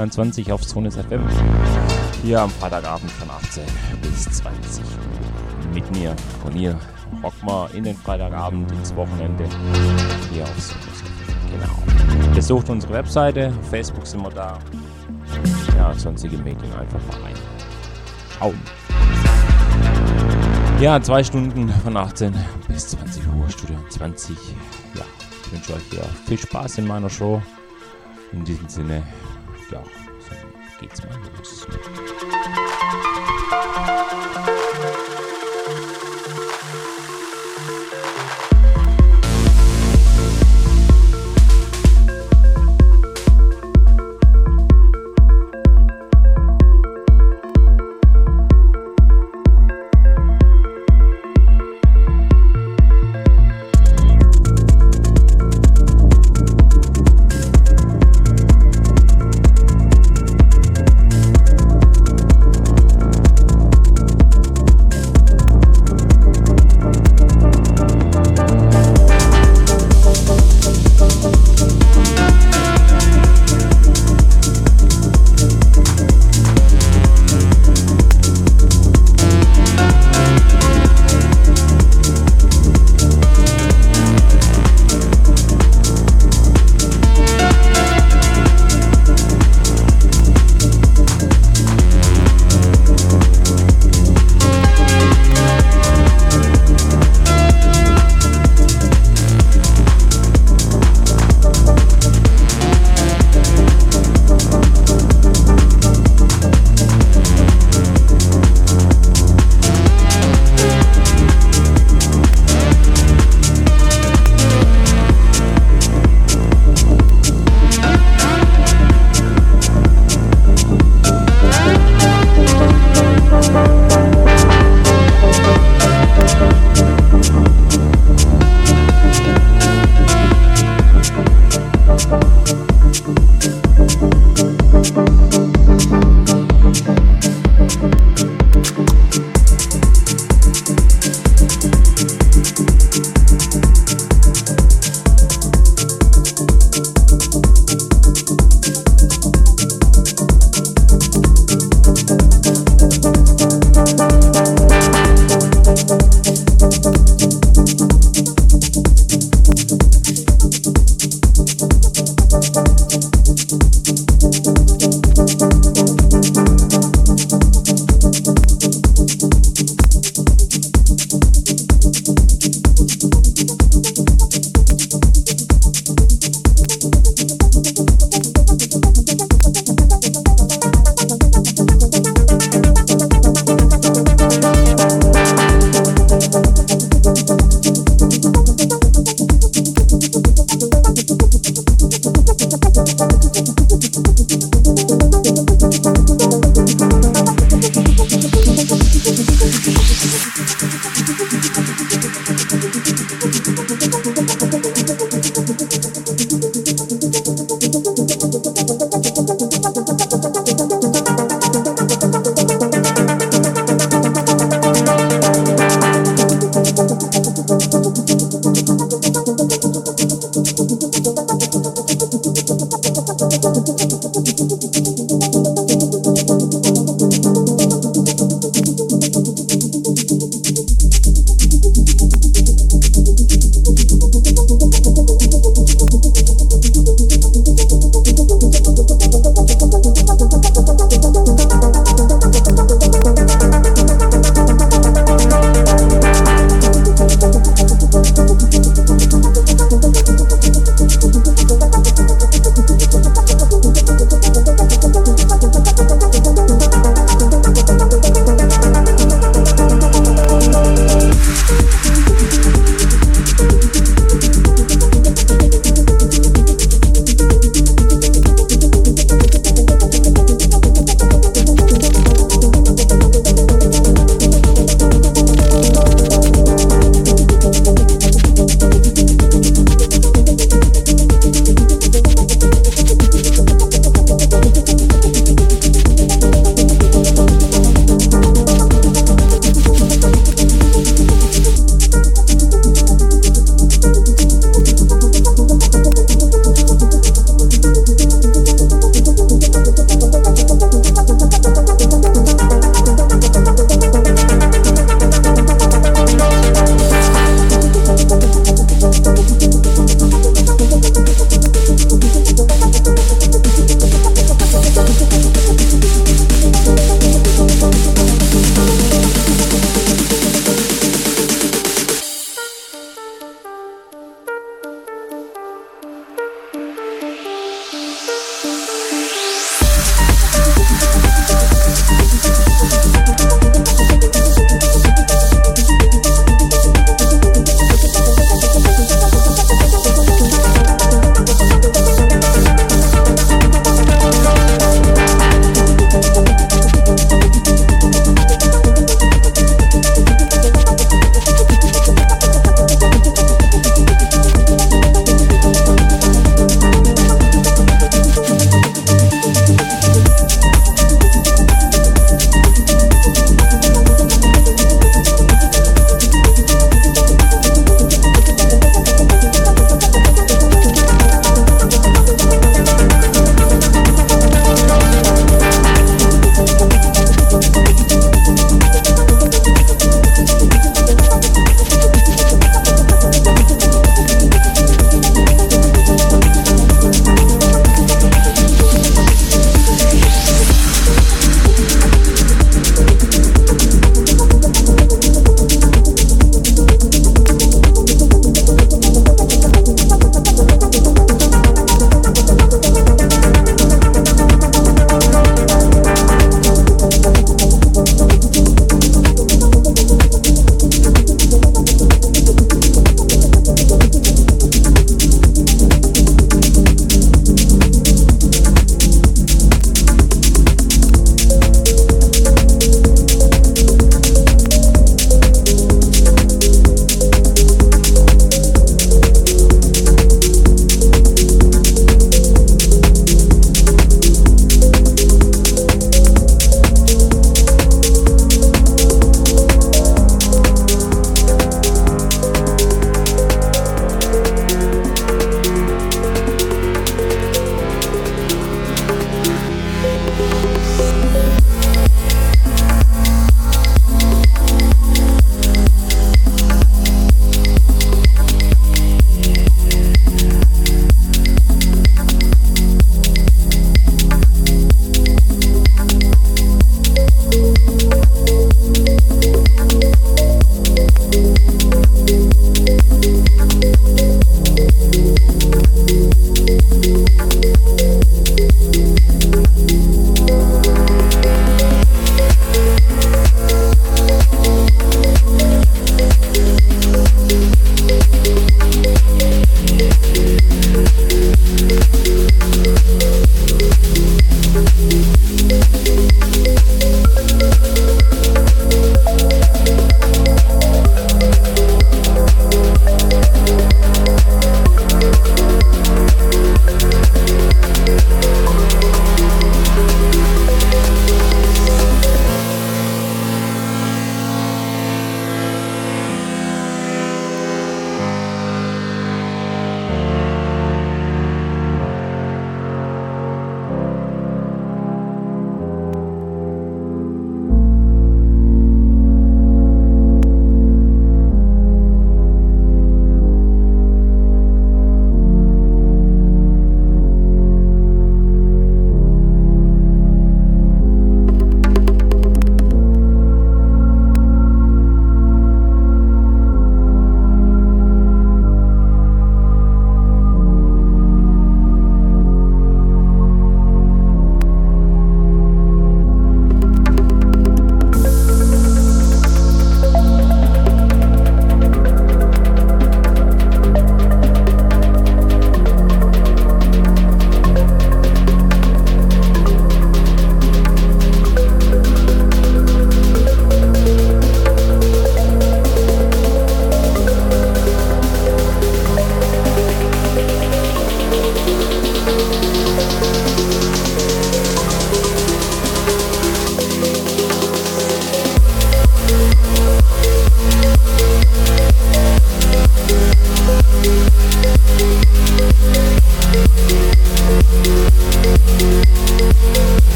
draußen. Herzlich willkommen im Studio 21 auf Zone FM. Hier am Freitagabend von 18 bis 20 Uhr. Mit mir ihr rocken wir in den Freitagabend ins Wochenende hier auf Zone. Genau. Besucht unsere Webseite, auf Facebook sind wir da. Ja, sonstige Medien einfach mal rein. Schauen. Ja, zwei Stunden von 18 bis 20 Uhr, Studio 20. Ja, ich wünsche euch ja viel Spaß in meiner Show. In diesem Sinne, ja, geht's mal los.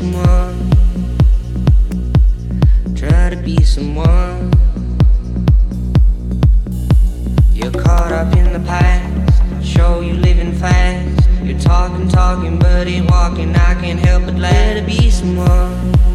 someone. Try to be someone. You're caught up in the past. Show you living fast. You're talking, talking, but ain't walking. I can't help but let it be someone.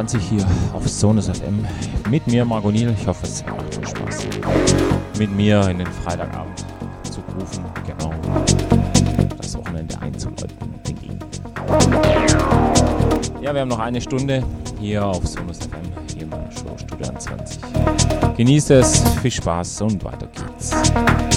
20 hier auf Sonus FM. Mit mir, Margot Niel. Ich hoffe, es macht euch Spaß. Mit mir in den Freitagabend zu rufen. Genau. Das Wochenende einzuläuten. Ja, wir haben noch eine Stunde hier auf Sonus FM. Hier in meiner Show Studio 20. Genießt es, viel Spaß und weiter geht's.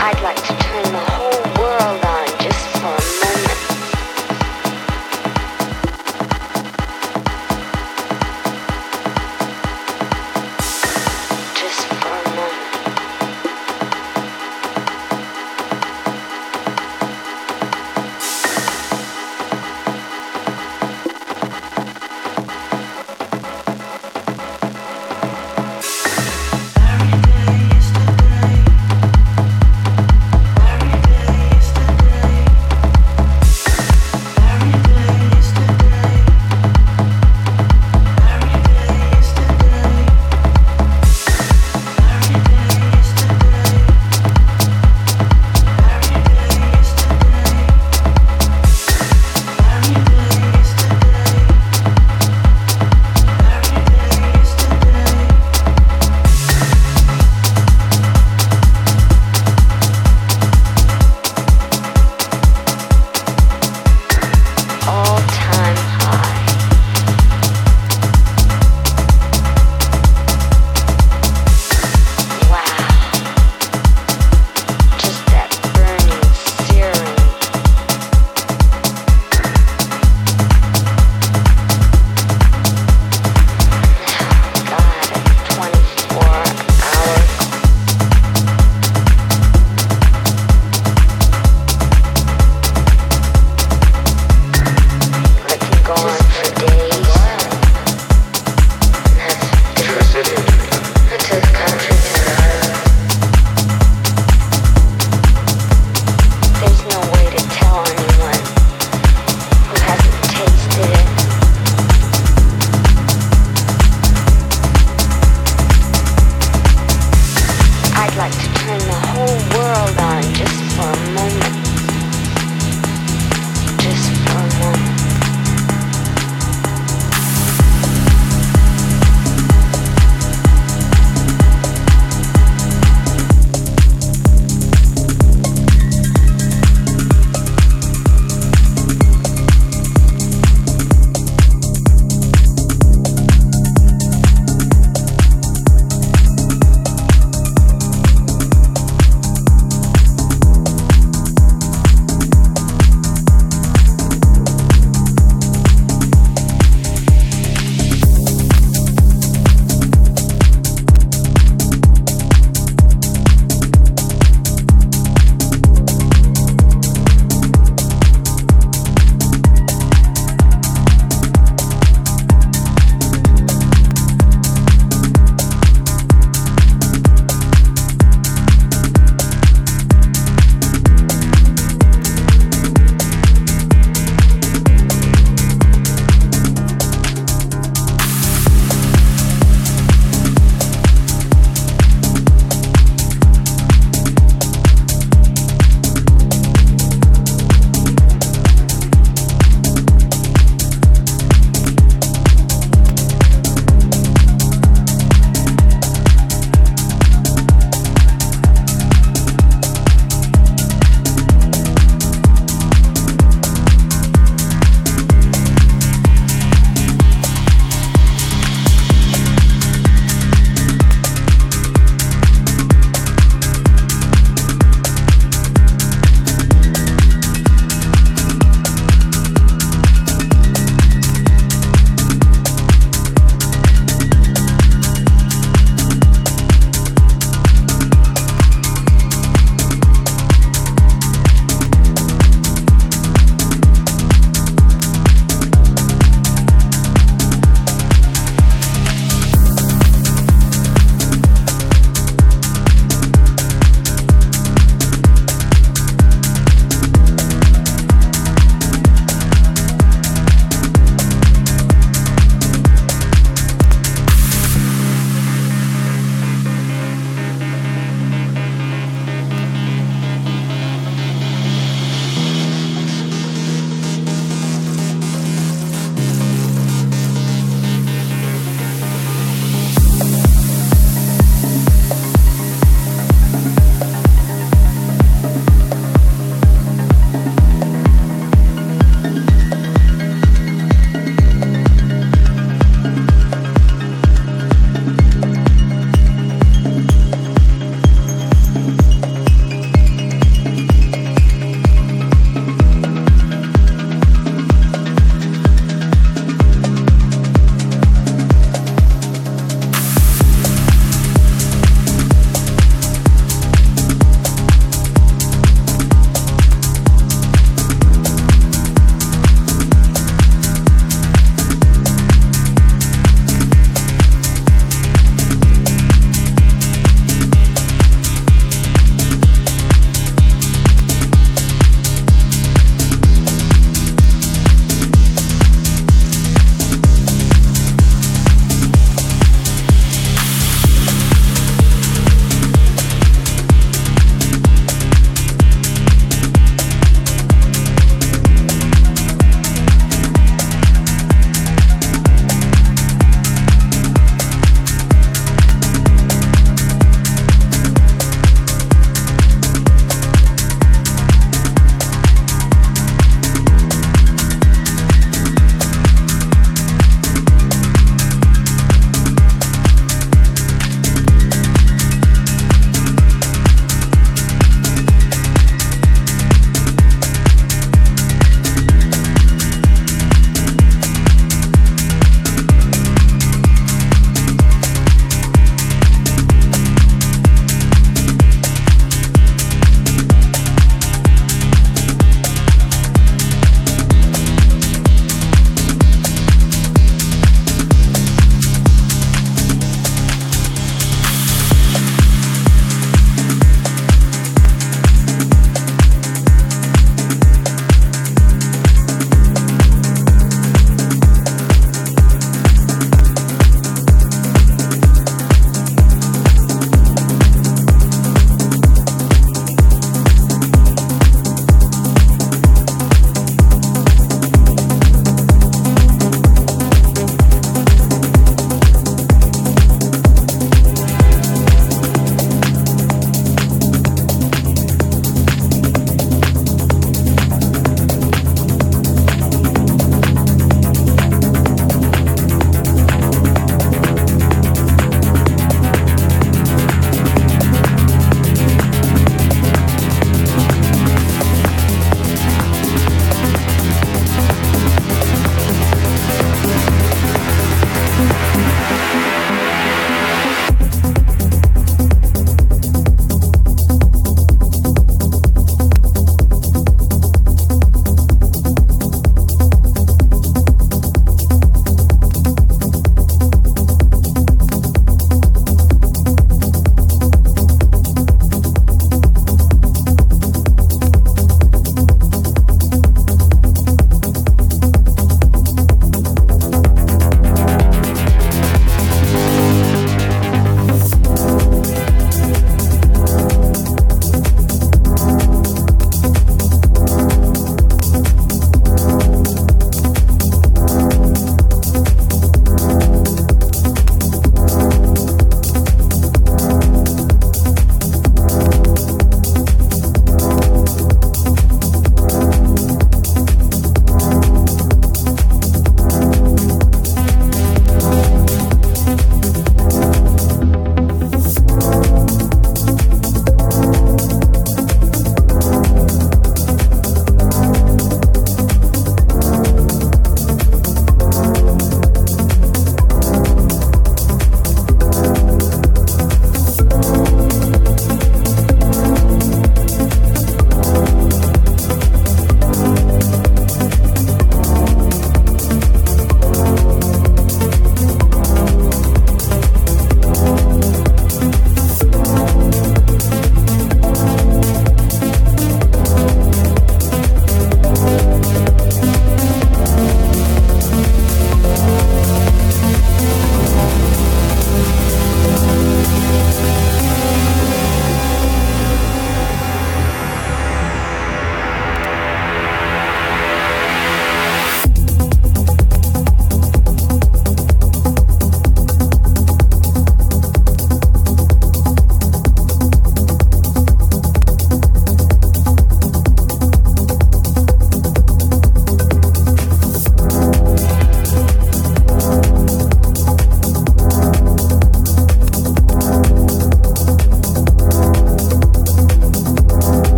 I'd like to turn off.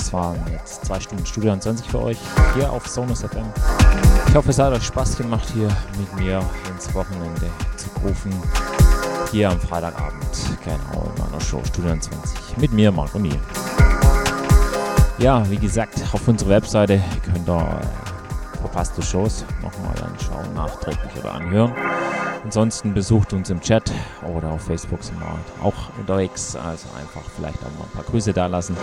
Das waren jetzt zwei Stunden Studio 20 für euch hier auf Sonus FM. Ich hoffe, es hat euch Spaß gemacht, hier mit mir ins Wochenende zu rufen. Hier am Freitagabend, genau in meiner Show Studio 20 mit mir, Marco Niel. Ja, wie gesagt, auf unserer Webseite könnt ihr verpasste Shows nochmal anschauen, nachträglich oder anhören. Ansonsten besucht uns im Chat oder auf Facebook sind wir auch unterwegs. Also einfach vielleicht auch mal ein paar Grüße da lassen.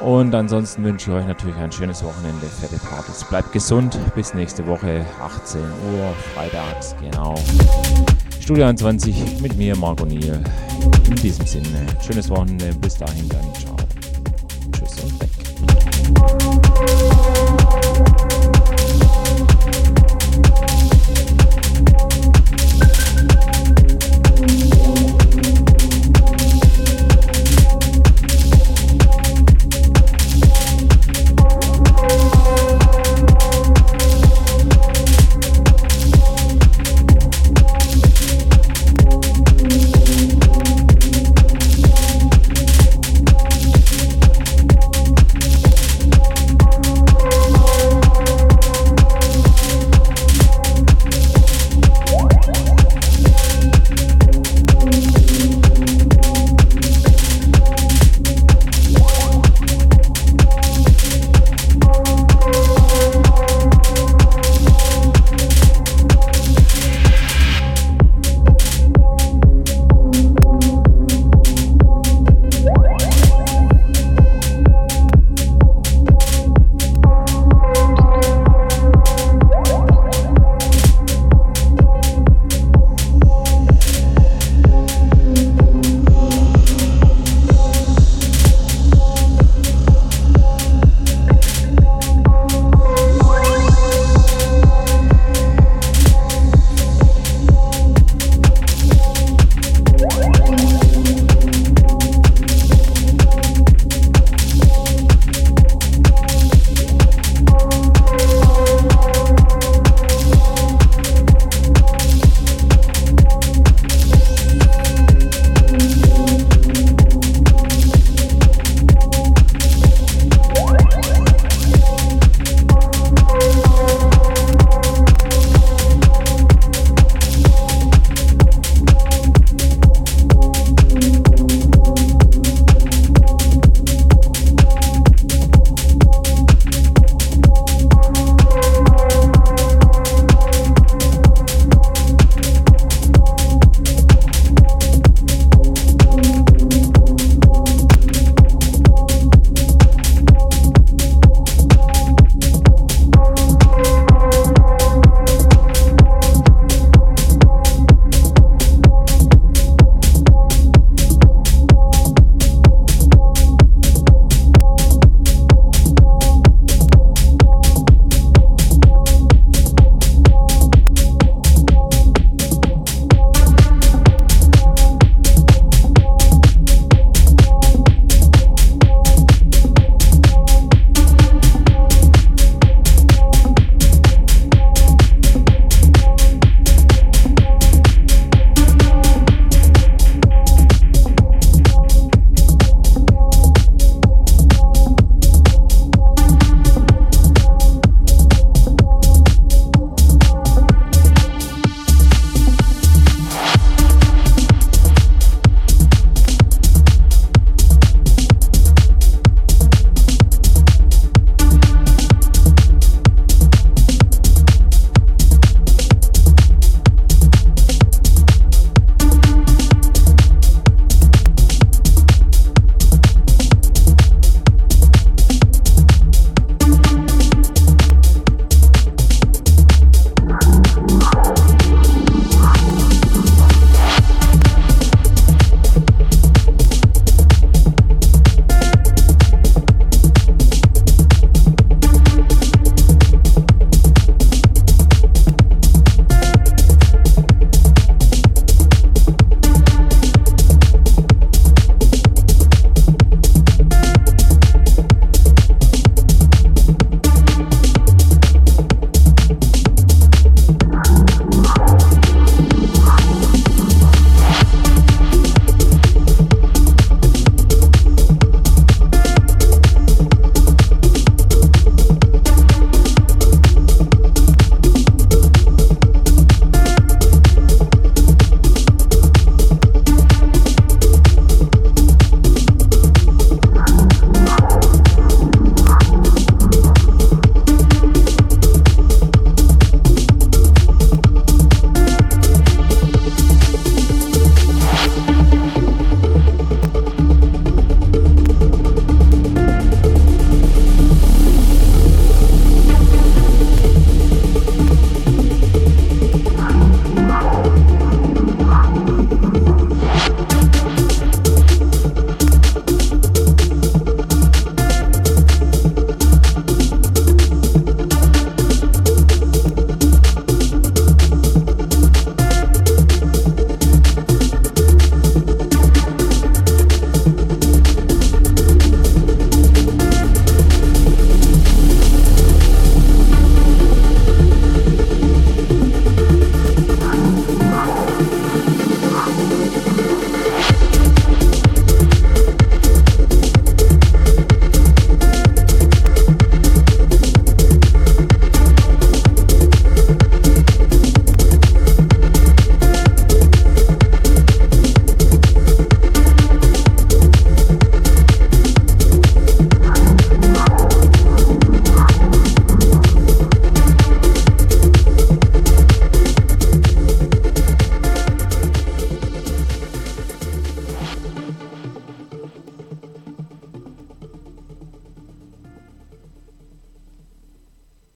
Und ansonsten wünsche ich euch natürlich ein schönes Wochenende, fette Partys. Bleibt gesund, bis nächste Woche, 18 Uhr, freitags, genau. Studio 21 mit mir, Marco Niel. In diesem Sinne, schönes Wochenende, bis dahin dann, ciao.